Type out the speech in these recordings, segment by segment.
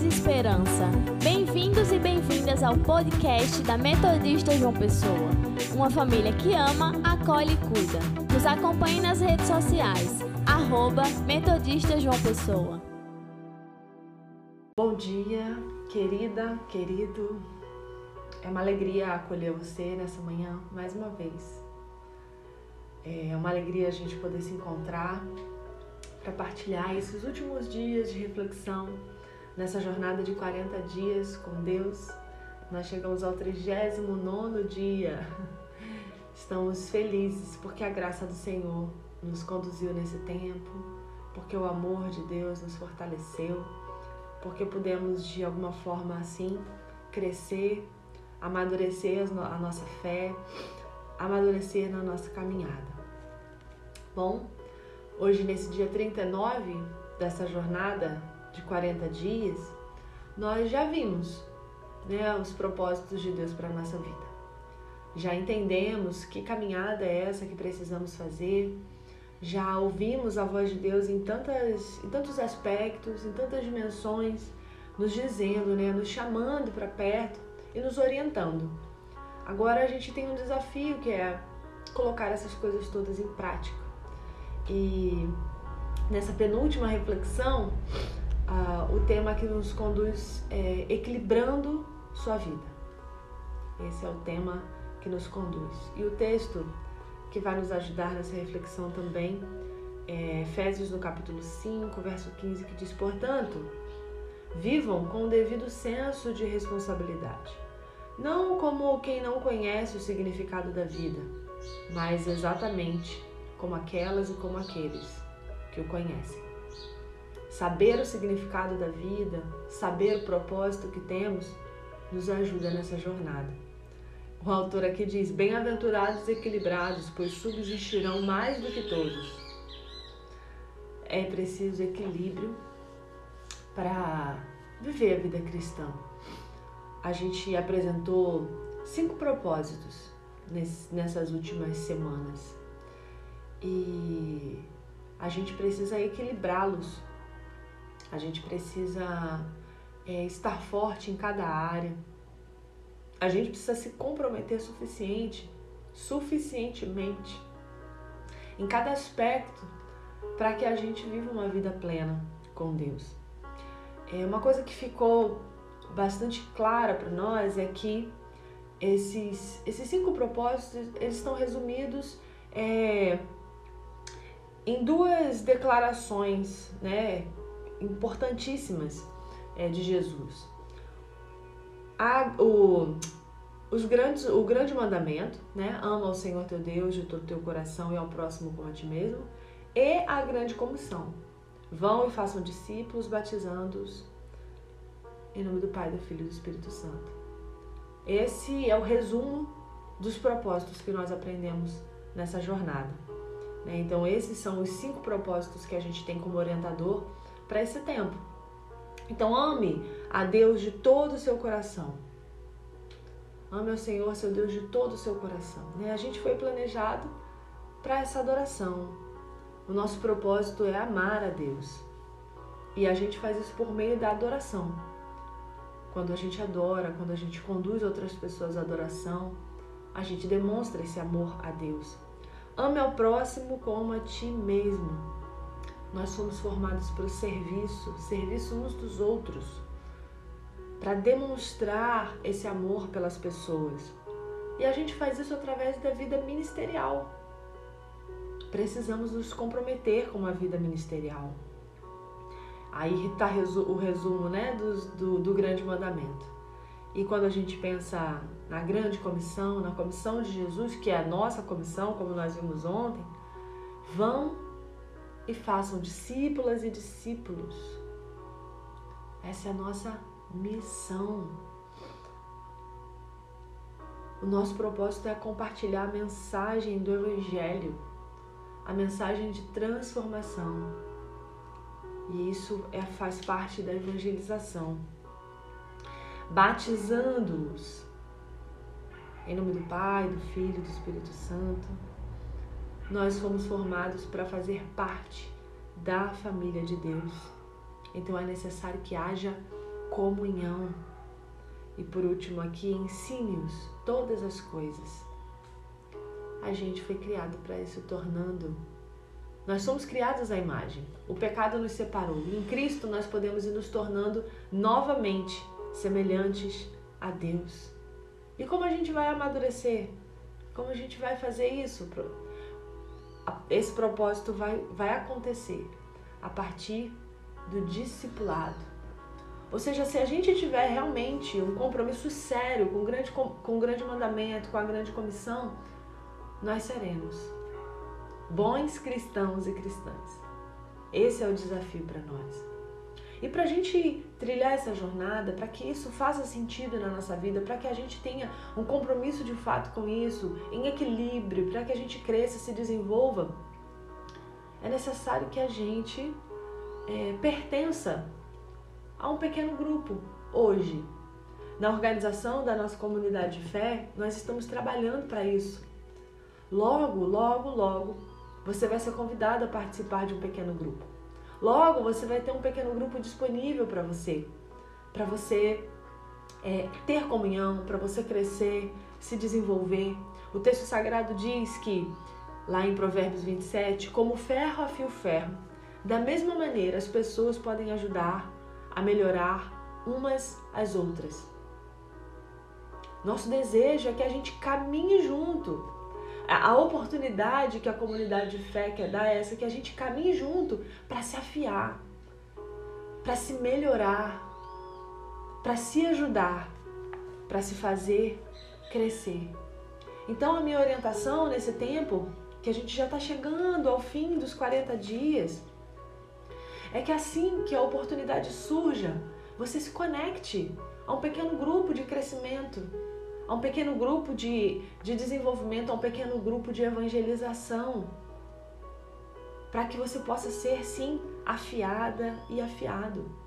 e esperança. Bem-vindos e bem-vindas ao podcast da Metodista João Pessoa. Uma família que ama, acolhe e cuida. Nos acompanhe nas redes sociais. Arroba Metodista João Pessoa. Bom dia, querida, querido. É uma alegria acolher você nessa manhã mais uma vez. É uma alegria a gente poder se encontrar para partilhar esses últimos dias de reflexão nessa jornada de 40 dias com Deus. Nós chegamos ao 39 dia. Estamos felizes porque a graça do Senhor nos conduziu nesse tempo, porque o amor de Deus nos fortaleceu, porque pudemos de alguma forma assim crescer, amadurecer a nossa fé, amadurecer na nossa caminhada. Bom, Hoje, nesse dia 39 dessa jornada de 40 dias, nós já vimos né, os propósitos de Deus para a nossa vida. Já entendemos que caminhada é essa que precisamos fazer, já ouvimos a voz de Deus em, tantas, em tantos aspectos, em tantas dimensões, nos dizendo, né, nos chamando para perto e nos orientando. Agora a gente tem um desafio que é colocar essas coisas todas em prática. E nessa penúltima reflexão, o tema que nos conduz é equilibrando sua vida. Esse é o tema que nos conduz. E o texto que vai nos ajudar nessa reflexão também é Efésios no capítulo 5, verso 15, que diz: Portanto, vivam com o devido senso de responsabilidade, não como quem não conhece o significado da vida, mas exatamente como aquelas e como aqueles que o conhecem. Saber o significado da vida, saber o propósito que temos, nos ajuda nessa jornada. O autor aqui diz: Bem-aventurados equilibrados, pois subsistirão mais do que todos. É preciso equilíbrio para viver a vida cristã. A gente apresentou cinco propósitos nessas últimas semanas e a gente precisa equilibrá-los. A gente precisa é, estar forte em cada área. A gente precisa se comprometer suficiente, suficientemente em cada aspecto para que a gente viva uma vida plena com Deus. É uma coisa que ficou bastante clara para nós é que esses, esses cinco propósitos eles estão resumidos é, em duas declarações né, importantíssimas é, de Jesus. A, o, os grandes, o grande mandamento, né, ama o Senhor teu Deus de todo teu coração e ao próximo como a ti mesmo, e a grande comissão. Vão e façam discípulos, batizando-os em nome do Pai, do Filho e do Espírito Santo. Esse é o resumo dos propósitos que nós aprendemos nessa jornada. Né? Então, esses são os cinco propósitos que a gente tem como orientador para esse tempo. Então, ame a Deus de todo o seu coração. Ame ao Senhor, seu Deus, de todo o seu coração. Né? A gente foi planejado para essa adoração. O nosso propósito é amar a Deus. E a gente faz isso por meio da adoração. Quando a gente adora, quando a gente conduz outras pessoas à adoração, a gente demonstra esse amor a Deus. Ame ao próximo como a ti mesmo. Nós somos formados para o serviço, serviço uns dos outros, para demonstrar esse amor pelas pessoas. E a gente faz isso através da vida ministerial. Precisamos nos comprometer com a vida ministerial. Aí está o resumo né, do, do, do grande mandamento. E quando a gente pensa na grande comissão, na comissão de Jesus, que é a nossa comissão, como nós vimos ontem, vão e façam discípulas e discípulos. Essa é a nossa missão. O nosso propósito é compartilhar a mensagem do Evangelho, a mensagem de transformação. E isso é, faz parte da evangelização batizando-os em nome do Pai, do Filho e do Espírito Santo. Nós fomos formados para fazer parte da família de Deus. Então é necessário que haja comunhão. E por último aqui, ensine-os todas as coisas. A gente foi criado para isso, tornando. Nós somos criados à imagem. O pecado nos separou. Em Cristo nós podemos ir nos tornando novamente semelhantes a Deus. E como a gente vai amadurecer? Como a gente vai fazer isso? Esse propósito vai, vai acontecer a partir do discipulado. Ou seja, se a gente tiver realmente um compromisso sério com o grande, com o grande mandamento, com a grande comissão, nós seremos bons cristãos e cristãs. Esse é o desafio para nós. E para a gente trilhar essa jornada, para que isso faça sentido na nossa vida, para que a gente tenha um compromisso de fato com isso, em equilíbrio, para que a gente cresça, se desenvolva, é necessário que a gente é, pertença a um pequeno grupo hoje. Na organização da nossa comunidade de fé, nós estamos trabalhando para isso. Logo, logo, logo, você vai ser convidado a participar de um pequeno grupo. Logo, você vai ter um pequeno grupo disponível para você, para você é, ter comunhão, para você crescer, se desenvolver. O texto sagrado diz que, lá em Provérbios 27, como ferro afia o ferro, da mesma maneira as pessoas podem ajudar a melhorar umas às outras. Nosso desejo é que a gente caminhe junto, a oportunidade que a comunidade de fé quer dar é essa, que a gente caminhe junto para se afiar, para se melhorar, para se ajudar, para se fazer crescer. Então, a minha orientação nesse tempo, que a gente já está chegando ao fim dos 40 dias, é que assim que a oportunidade surja, você se conecte a um pequeno grupo de crescimento a um pequeno grupo de, de desenvolvimento, a um pequeno grupo de evangelização, para que você possa ser, sim, afiada e afiado.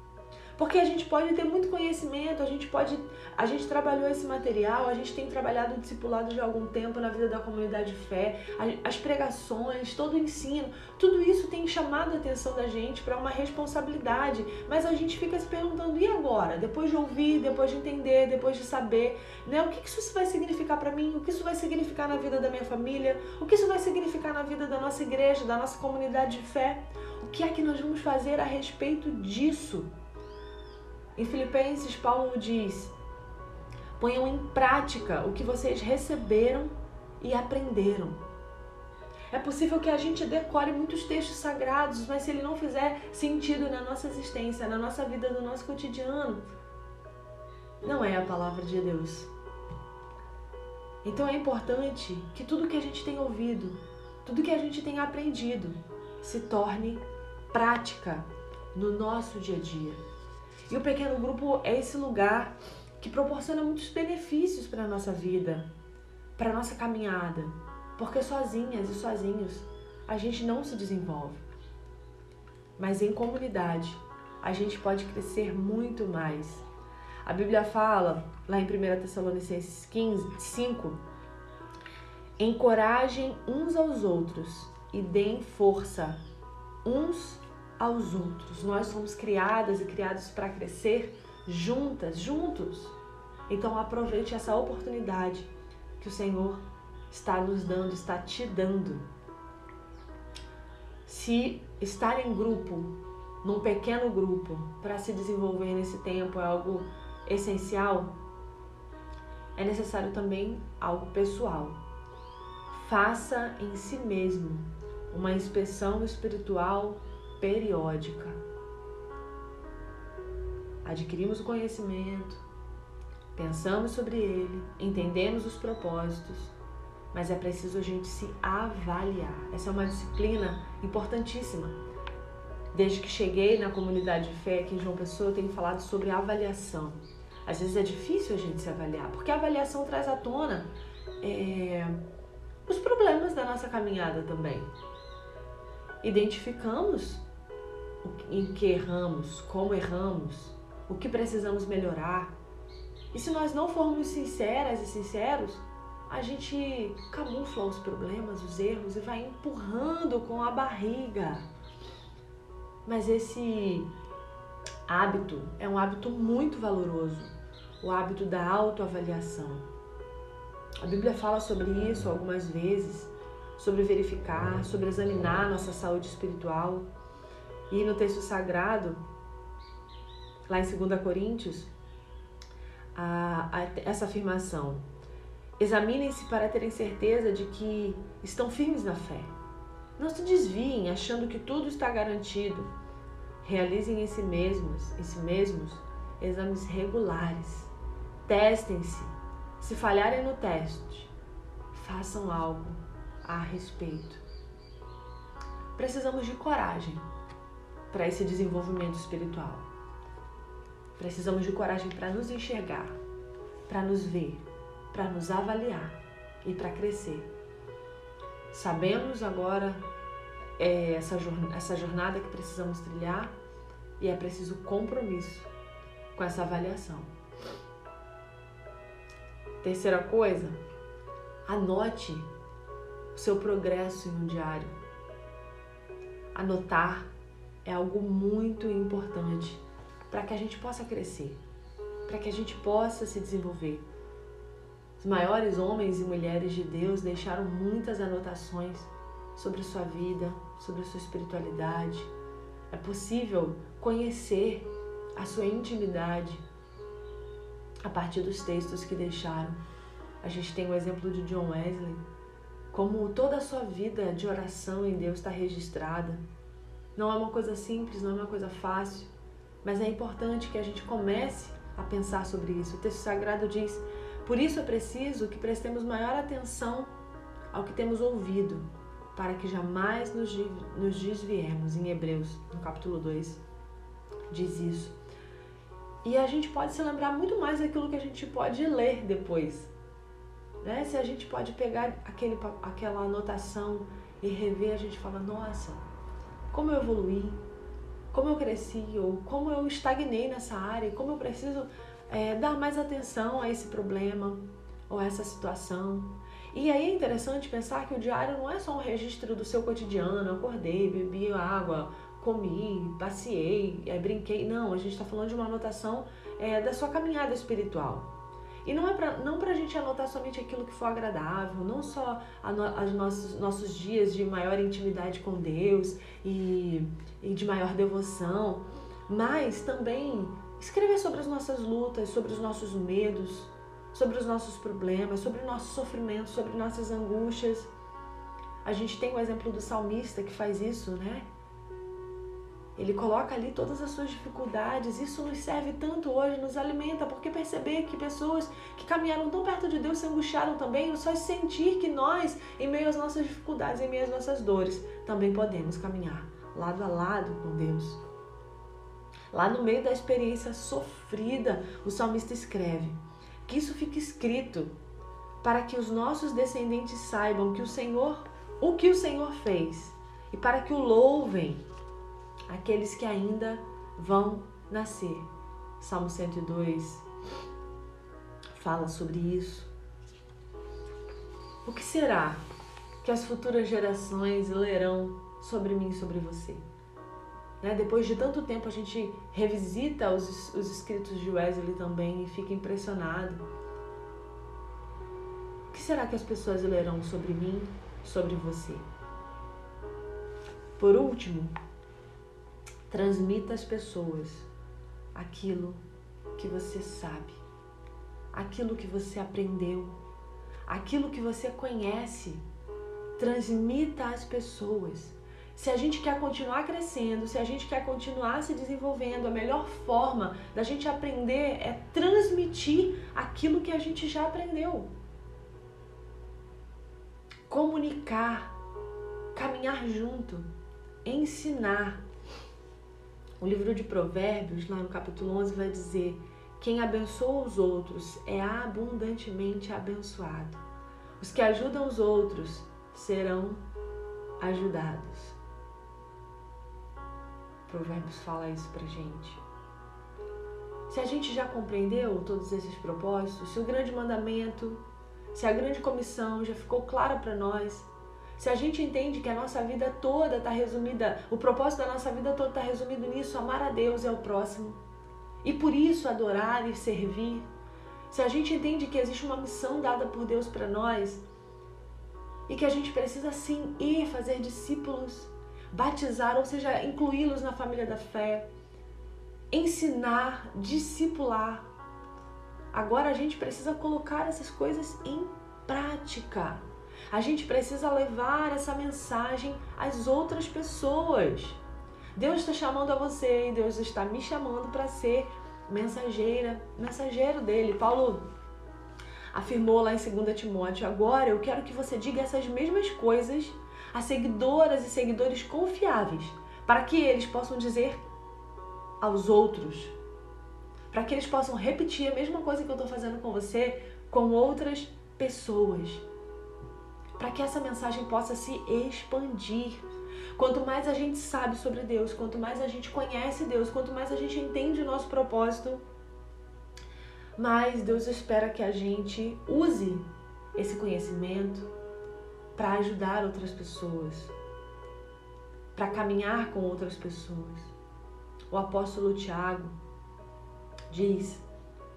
Porque a gente pode ter muito conhecimento, a gente pode, a gente trabalhou esse material, a gente tem trabalhado o discipulado de algum tempo na vida da comunidade de fé, as pregações, todo o ensino, tudo isso tem chamado a atenção da gente para uma responsabilidade, mas a gente fica se perguntando e agora? Depois de ouvir, depois de entender, depois de saber, né? O que isso vai significar para mim? O que isso vai significar na vida da minha família? O que isso vai significar na vida da nossa igreja, da nossa comunidade de fé? O que é que nós vamos fazer a respeito disso? Em Filipenses, Paulo diz: ponham em prática o que vocês receberam e aprenderam. É possível que a gente decore muitos textos sagrados, mas se ele não fizer sentido na nossa existência, na nossa vida, no nosso cotidiano, não é a palavra de Deus. Então é importante que tudo que a gente tem ouvido, tudo que a gente tem aprendido, se torne prática no nosso dia a dia. E o pequeno grupo é esse lugar que proporciona muitos benefícios para a nossa vida, para a nossa caminhada, porque sozinhas e sozinhos a gente não se desenvolve. Mas em comunidade a gente pode crescer muito mais. A Bíblia fala, lá em 1 Tessalonicenses 15, 5, encorajem uns aos outros e deem força uns aos outros. Nós somos criadas e criados para crescer juntas, juntos. Então aproveite essa oportunidade que o Senhor está nos dando, está te dando. Se estar em grupo, num pequeno grupo, para se desenvolver nesse tempo é algo essencial, é necessário também algo pessoal. Faça em si mesmo uma inspeção espiritual periódica. Adquirimos o conhecimento, pensamos sobre ele, entendemos os propósitos, mas é preciso a gente se avaliar. Essa é uma disciplina importantíssima. Desde que cheguei na comunidade de fé aqui em João Pessoa, eu tenho falado sobre avaliação. Às vezes é difícil a gente se avaliar, porque a avaliação traz à tona é, os problemas da nossa caminhada também. Identificamos em que erramos, como erramos, o que precisamos melhorar. E se nós não formos sinceras e sinceros, a gente camufla os problemas, os erros e vai empurrando com a barriga. Mas esse hábito é um hábito muito valoroso, o hábito da autoavaliação. A Bíblia fala sobre isso algumas vezes, sobre verificar, sobre examinar nossa saúde espiritual. E no texto sagrado, lá em 2 Coríntios, a, a, essa afirmação: Examinem-se para terem certeza de que estão firmes na fé. Não se desviem achando que tudo está garantido. Realizem em si mesmos, em si mesmos exames regulares. Testem-se. Se falharem no teste, façam algo a respeito. Precisamos de coragem para esse desenvolvimento espiritual. Precisamos de coragem para nos enxergar, para nos ver, para nos avaliar e para crescer. Sabemos agora é, essa, essa jornada que precisamos trilhar e é preciso compromisso com essa avaliação. Terceira coisa, anote o seu progresso em um diário. Anotar é algo muito importante para que a gente possa crescer, para que a gente possa se desenvolver. Os maiores homens e mulheres de Deus deixaram muitas anotações sobre sua vida, sobre sua espiritualidade. É possível conhecer a sua intimidade a partir dos textos que deixaram. A gente tem o exemplo de John Wesley, como toda a sua vida de oração em Deus está registrada. Não é uma coisa simples, não é uma coisa fácil, mas é importante que a gente comece a pensar sobre isso. O texto sagrado diz: Por isso é preciso que prestemos maior atenção ao que temos ouvido, para que jamais nos desviemos. Em Hebreus, no capítulo 2, diz isso. E a gente pode se lembrar muito mais daquilo que a gente pode ler depois. Né? Se a gente pode pegar aquele, aquela anotação e rever, a gente fala: Nossa, como eu evoluí, como eu cresci ou como eu estagnei nessa área, como eu preciso é, dar mais atenção a esse problema ou a essa situação. E aí é interessante pensar que o diário não é só um registro do seu cotidiano, acordei, bebi água, comi, passeei, é, brinquei. Não, a gente está falando de uma anotação é, da sua caminhada espiritual. E não é para não a gente anotar somente aquilo que for agradável, não só os nossos, nossos dias de maior intimidade com Deus e, e de maior devoção, mas também escrever sobre as nossas lutas, sobre os nossos medos, sobre os nossos problemas, sobre o nosso sofrimento, sobre nossas angústias. A gente tem o exemplo do salmista que faz isso, né? Ele coloca ali todas as suas dificuldades. Isso nos serve tanto hoje, nos alimenta, porque perceber que pessoas que caminharam tão perto de Deus se angustiaram também, só sentir que nós, em meio às nossas dificuldades, em meio às nossas dores, também podemos caminhar lado a lado com Deus. Lá no meio da experiência sofrida, o salmista escreve que isso fique escrito para que os nossos descendentes saibam que o Senhor, o que o Senhor fez, e para que o louvem aqueles que ainda vão nascer. Salmo 102 fala sobre isso. O que será que as futuras gerações lerão sobre mim e sobre você? Né? Depois de tanto tempo, a gente revisita os, os escritos de Wesley também e fica impressionado. O que será que as pessoas lerão sobre mim, sobre você? Por último, Transmita às pessoas aquilo que você sabe, aquilo que você aprendeu, aquilo que você conhece. Transmita às pessoas. Se a gente quer continuar crescendo, se a gente quer continuar se desenvolvendo, a melhor forma da gente aprender é transmitir aquilo que a gente já aprendeu. Comunicar, caminhar junto, ensinar. O livro de Provérbios, lá no capítulo 11, vai dizer: Quem abençoa os outros é abundantemente abençoado. Os que ajudam os outros serão ajudados. Provérbios fala isso pra gente. Se a gente já compreendeu todos esses propósitos, se o grande mandamento, se a grande comissão já ficou clara para nós, se a gente entende que a nossa vida toda está resumida, o propósito da nossa vida toda está resumido nisso, amar a Deus e ao próximo, e por isso adorar e servir, se a gente entende que existe uma missão dada por Deus para nós e que a gente precisa sim ir fazer discípulos, batizar, ou seja, incluí-los na família da fé, ensinar, discipular. Agora a gente precisa colocar essas coisas em prática. A gente precisa levar essa mensagem às outras pessoas. Deus está chamando a você e Deus está me chamando para ser mensageira, mensageiro dele. Paulo afirmou lá em 2 Timóteo: Agora eu quero que você diga essas mesmas coisas a seguidoras e seguidores confiáveis, para que eles possam dizer aos outros, para que eles possam repetir a mesma coisa que eu estou fazendo com você com outras pessoas, para que essa mensagem possa se expandir. Quanto mais a gente sabe sobre Deus, quanto mais a gente conhece Deus, quanto mais a gente entende o nosso propósito, mais Deus espera que a gente use esse conhecimento para ajudar outras pessoas, para caminhar com outras pessoas. O apóstolo Tiago diz,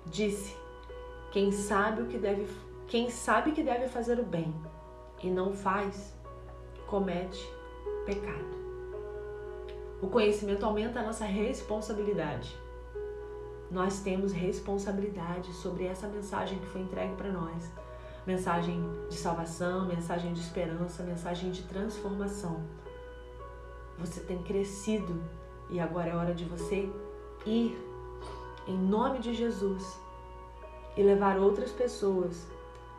disse: quem sabe o que deve, quem sabe que deve fazer o bem e não faz, comete pecado. O conhecimento aumenta a nossa responsabilidade. Nós temos responsabilidade sobre essa mensagem que foi entregue para nós. Mensagem de salvação, mensagem de esperança, mensagem de transformação. Você tem crescido e agora é hora de você ir em nome de Jesus e levar outras pessoas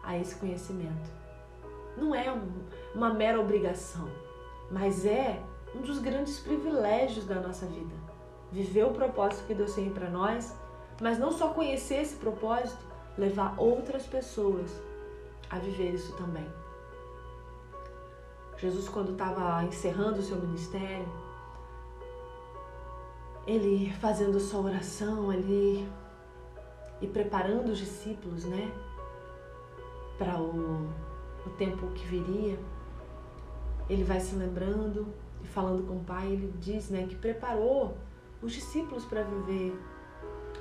a esse conhecimento. Não é uma mera obrigação mas é um dos grandes privilégios da nossa vida. Viver o propósito que Deus tem para nós, mas não só conhecer esse propósito, levar outras pessoas a viver isso também. Jesus, quando estava encerrando o seu ministério, ele fazendo sua oração ali e preparando os discípulos, né, para o, o tempo que viria ele vai se lembrando e falando com o Pai, ele diz né, que preparou os discípulos para viver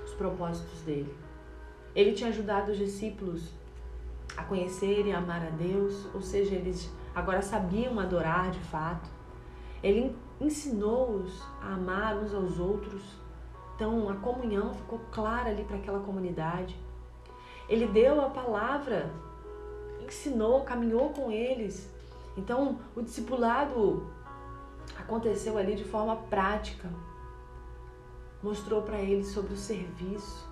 os propósitos dele. Ele tinha ajudado os discípulos a conhecerem e amar a Deus, ou seja, eles agora sabiam adorar de fato. Ele ensinou-os a amar uns aos outros. Então a comunhão ficou clara ali para aquela comunidade. Ele deu a palavra, ensinou, caminhou com eles então, o discipulado aconteceu ali de forma prática. Mostrou para eles sobre o serviço.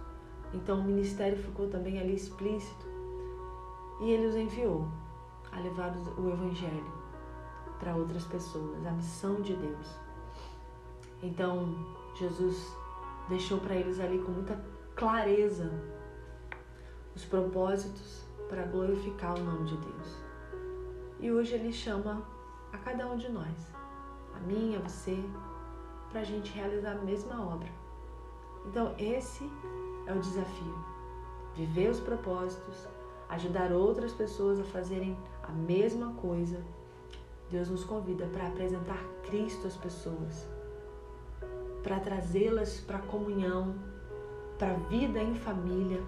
Então, o ministério ficou também ali explícito. E ele os enviou a levar o evangelho para outras pessoas, a missão de Deus. Então, Jesus deixou para eles ali com muita clareza os propósitos para glorificar o nome de Deus. E hoje Ele chama a cada um de nós, a mim, a você, para a gente realizar a mesma obra. Então, esse é o desafio: viver os propósitos, ajudar outras pessoas a fazerem a mesma coisa. Deus nos convida para apresentar Cristo às pessoas, para trazê-las para a comunhão, para a vida em família,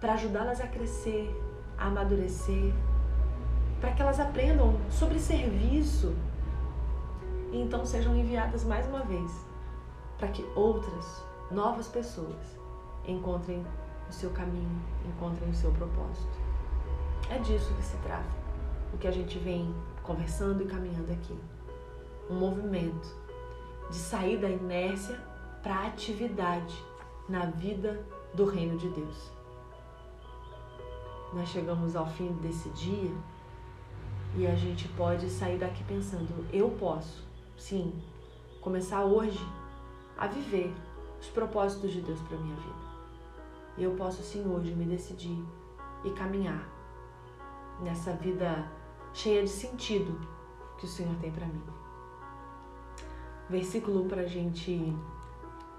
para ajudá-las a crescer, a amadurecer, para que elas aprendam sobre serviço e então sejam enviadas mais uma vez para que outras novas pessoas encontrem o seu caminho, encontrem o seu propósito. É disso que se trata, o que a gente vem conversando e caminhando aqui. Um movimento de sair da inércia para atividade na vida do reino de Deus. Nós chegamos ao fim desse dia e a gente pode sair daqui pensando: eu posso, sim, começar hoje a viver os propósitos de Deus para minha vida. Eu posso sim hoje me decidir e caminhar nessa vida cheia de sentido que o Senhor tem para mim. Versículo para a gente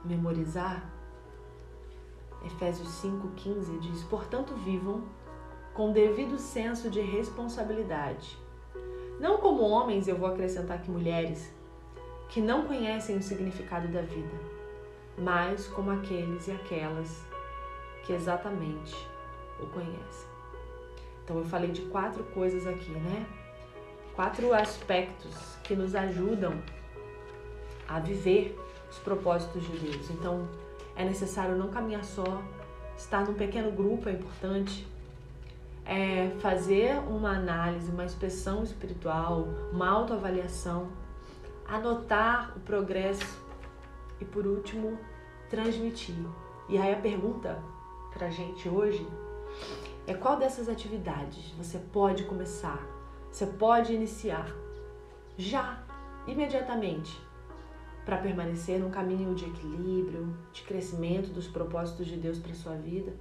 memorizar, Efésios 5,15 diz: Portanto, vivam com devido senso de responsabilidade Não como homens, eu vou acrescentar que mulheres, que não conhecem o significado da vida, mas como aqueles e aquelas que exatamente o conhecem. Então eu falei de quatro coisas aqui, né? Quatro aspectos que nos ajudam a viver os propósitos de Deus. Então é necessário não caminhar só, estar num pequeno grupo é importante, é fazer uma análise, uma inspeção espiritual, uma autoavaliação, anotar o progresso e, por último, transmitir. E aí a pergunta para gente hoje é qual dessas atividades você pode começar, você pode iniciar já, imediatamente, para permanecer num caminho de equilíbrio, de crescimento dos propósitos de Deus para sua vida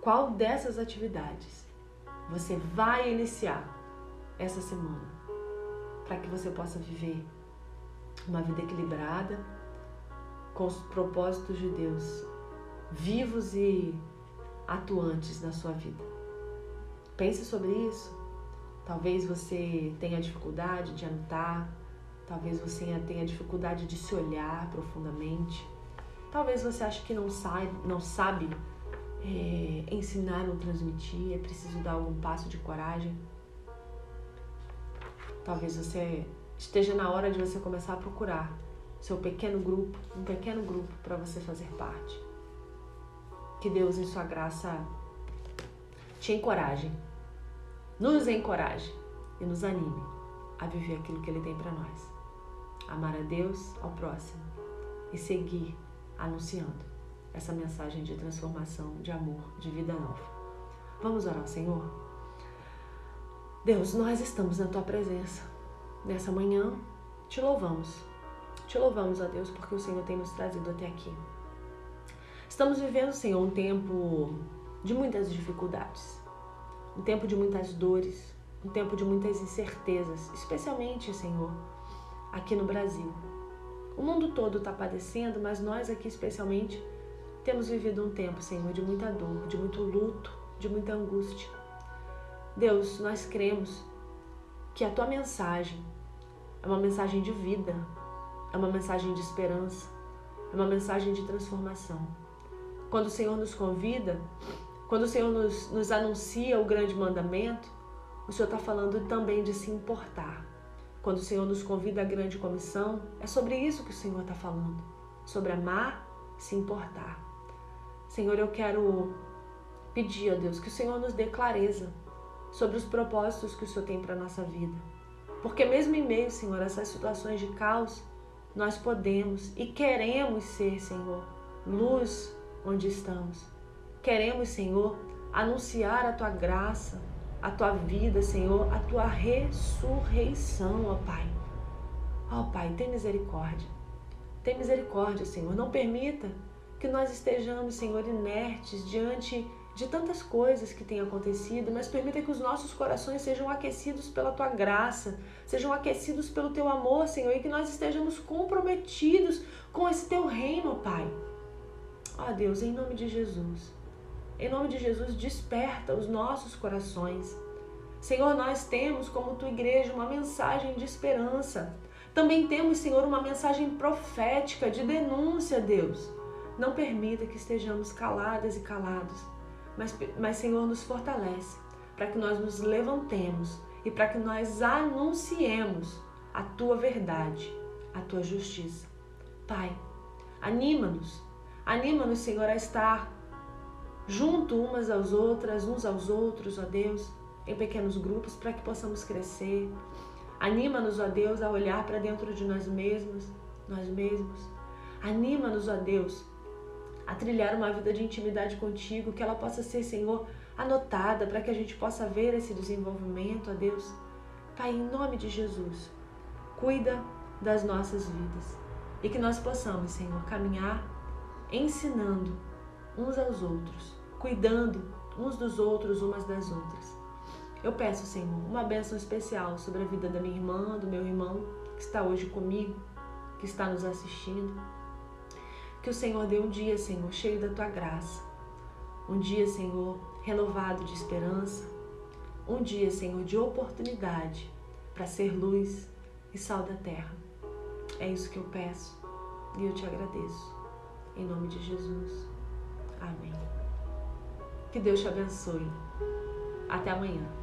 qual dessas atividades você vai iniciar essa semana para que você possa viver uma vida equilibrada com os propósitos de Deus vivos e atuantes na sua vida. Pense sobre isso. Talvez você tenha dificuldade de anotar, talvez você tenha dificuldade de se olhar profundamente. Talvez você ache que não sabe, não sabe é, ensinar ou transmitir, é preciso dar algum passo de coragem. Talvez você esteja na hora de você começar a procurar seu pequeno grupo, um pequeno grupo para você fazer parte. Que Deus, em Sua graça, te encoraje, nos encoraje e nos anime a viver aquilo que Ele tem para nós. Amar a Deus, ao próximo e seguir anunciando essa mensagem de transformação, de amor, de vida nova. Vamos orar, Senhor? Deus, nós estamos na tua presença. Nessa manhã, te louvamos. Te louvamos, a Deus, porque o Senhor tem nos trazido até aqui. Estamos vivendo, Senhor, um tempo de muitas dificuldades, um tempo de muitas dores, um tempo de muitas incertezas, especialmente, Senhor, aqui no Brasil. O mundo todo está padecendo, mas nós aqui especialmente temos vivido um tempo, Senhor, de muita dor, de muito luto, de muita angústia. Deus, nós cremos que a tua mensagem é uma mensagem de vida, é uma mensagem de esperança, é uma mensagem de transformação. Quando o Senhor nos convida, quando o Senhor nos, nos anuncia o grande mandamento, o Senhor está falando também de se importar. Quando o Senhor nos convida à grande comissão, é sobre isso que o Senhor está falando, sobre amar, se importar. Senhor, eu quero pedir a Deus que o Senhor nos dê clareza sobre os propósitos que o Senhor tem para nossa vida. Porque mesmo em meio, Senhor, a essas situações de caos, nós podemos e queremos ser, Senhor, luz onde estamos. Queremos, Senhor, anunciar a tua graça, a tua vida, Senhor, a tua ressurreição, ó Pai. Ó Pai, tem misericórdia. Tem misericórdia, Senhor. Não permita que nós estejamos, Senhor, inertes diante de tantas coisas que têm acontecido, mas permita que os nossos corações sejam aquecidos pela tua graça, sejam aquecidos pelo teu amor, Senhor, e que nós estejamos comprometidos com esse teu reino, Pai. Ó Deus, em nome de Jesus, em nome de Jesus, desperta os nossos corações. Senhor, nós temos como tua igreja uma mensagem de esperança. Também temos, Senhor, uma mensagem profética de denúncia, Deus não permita que estejamos caladas e calados, mas, mas Senhor, nos fortalece para que nós nos levantemos e para que nós anunciemos a tua verdade, a tua justiça. Pai, anima-nos, anima-nos, Senhor, a estar junto umas às outras, uns aos outros, ó Deus, em pequenos grupos, para que possamos crescer. Anima-nos, ó Deus, a olhar para dentro de nós mesmos, nós mesmos. Anima-nos, ó Deus, a trilhar uma vida de intimidade contigo, que ela possa ser, Senhor, anotada para que a gente possa ver esse desenvolvimento, ó Deus. Pai, em nome de Jesus, cuida das nossas vidas e que nós possamos, Senhor, caminhar ensinando uns aos outros, cuidando uns dos outros, umas das outras. Eu peço, Senhor, uma bênção especial sobre a vida da minha irmã, do meu irmão que está hoje comigo, que está nos assistindo. Que o Senhor dê um dia, Senhor, cheio da tua graça. Um dia, Senhor, renovado de esperança. um dia, Senhor, de oportunidade para ser luz e sal da terra. É isso que eu peço e eu te agradeço. Em nome de Jesus. Amém. Que Deus te abençoe. Até amanhã.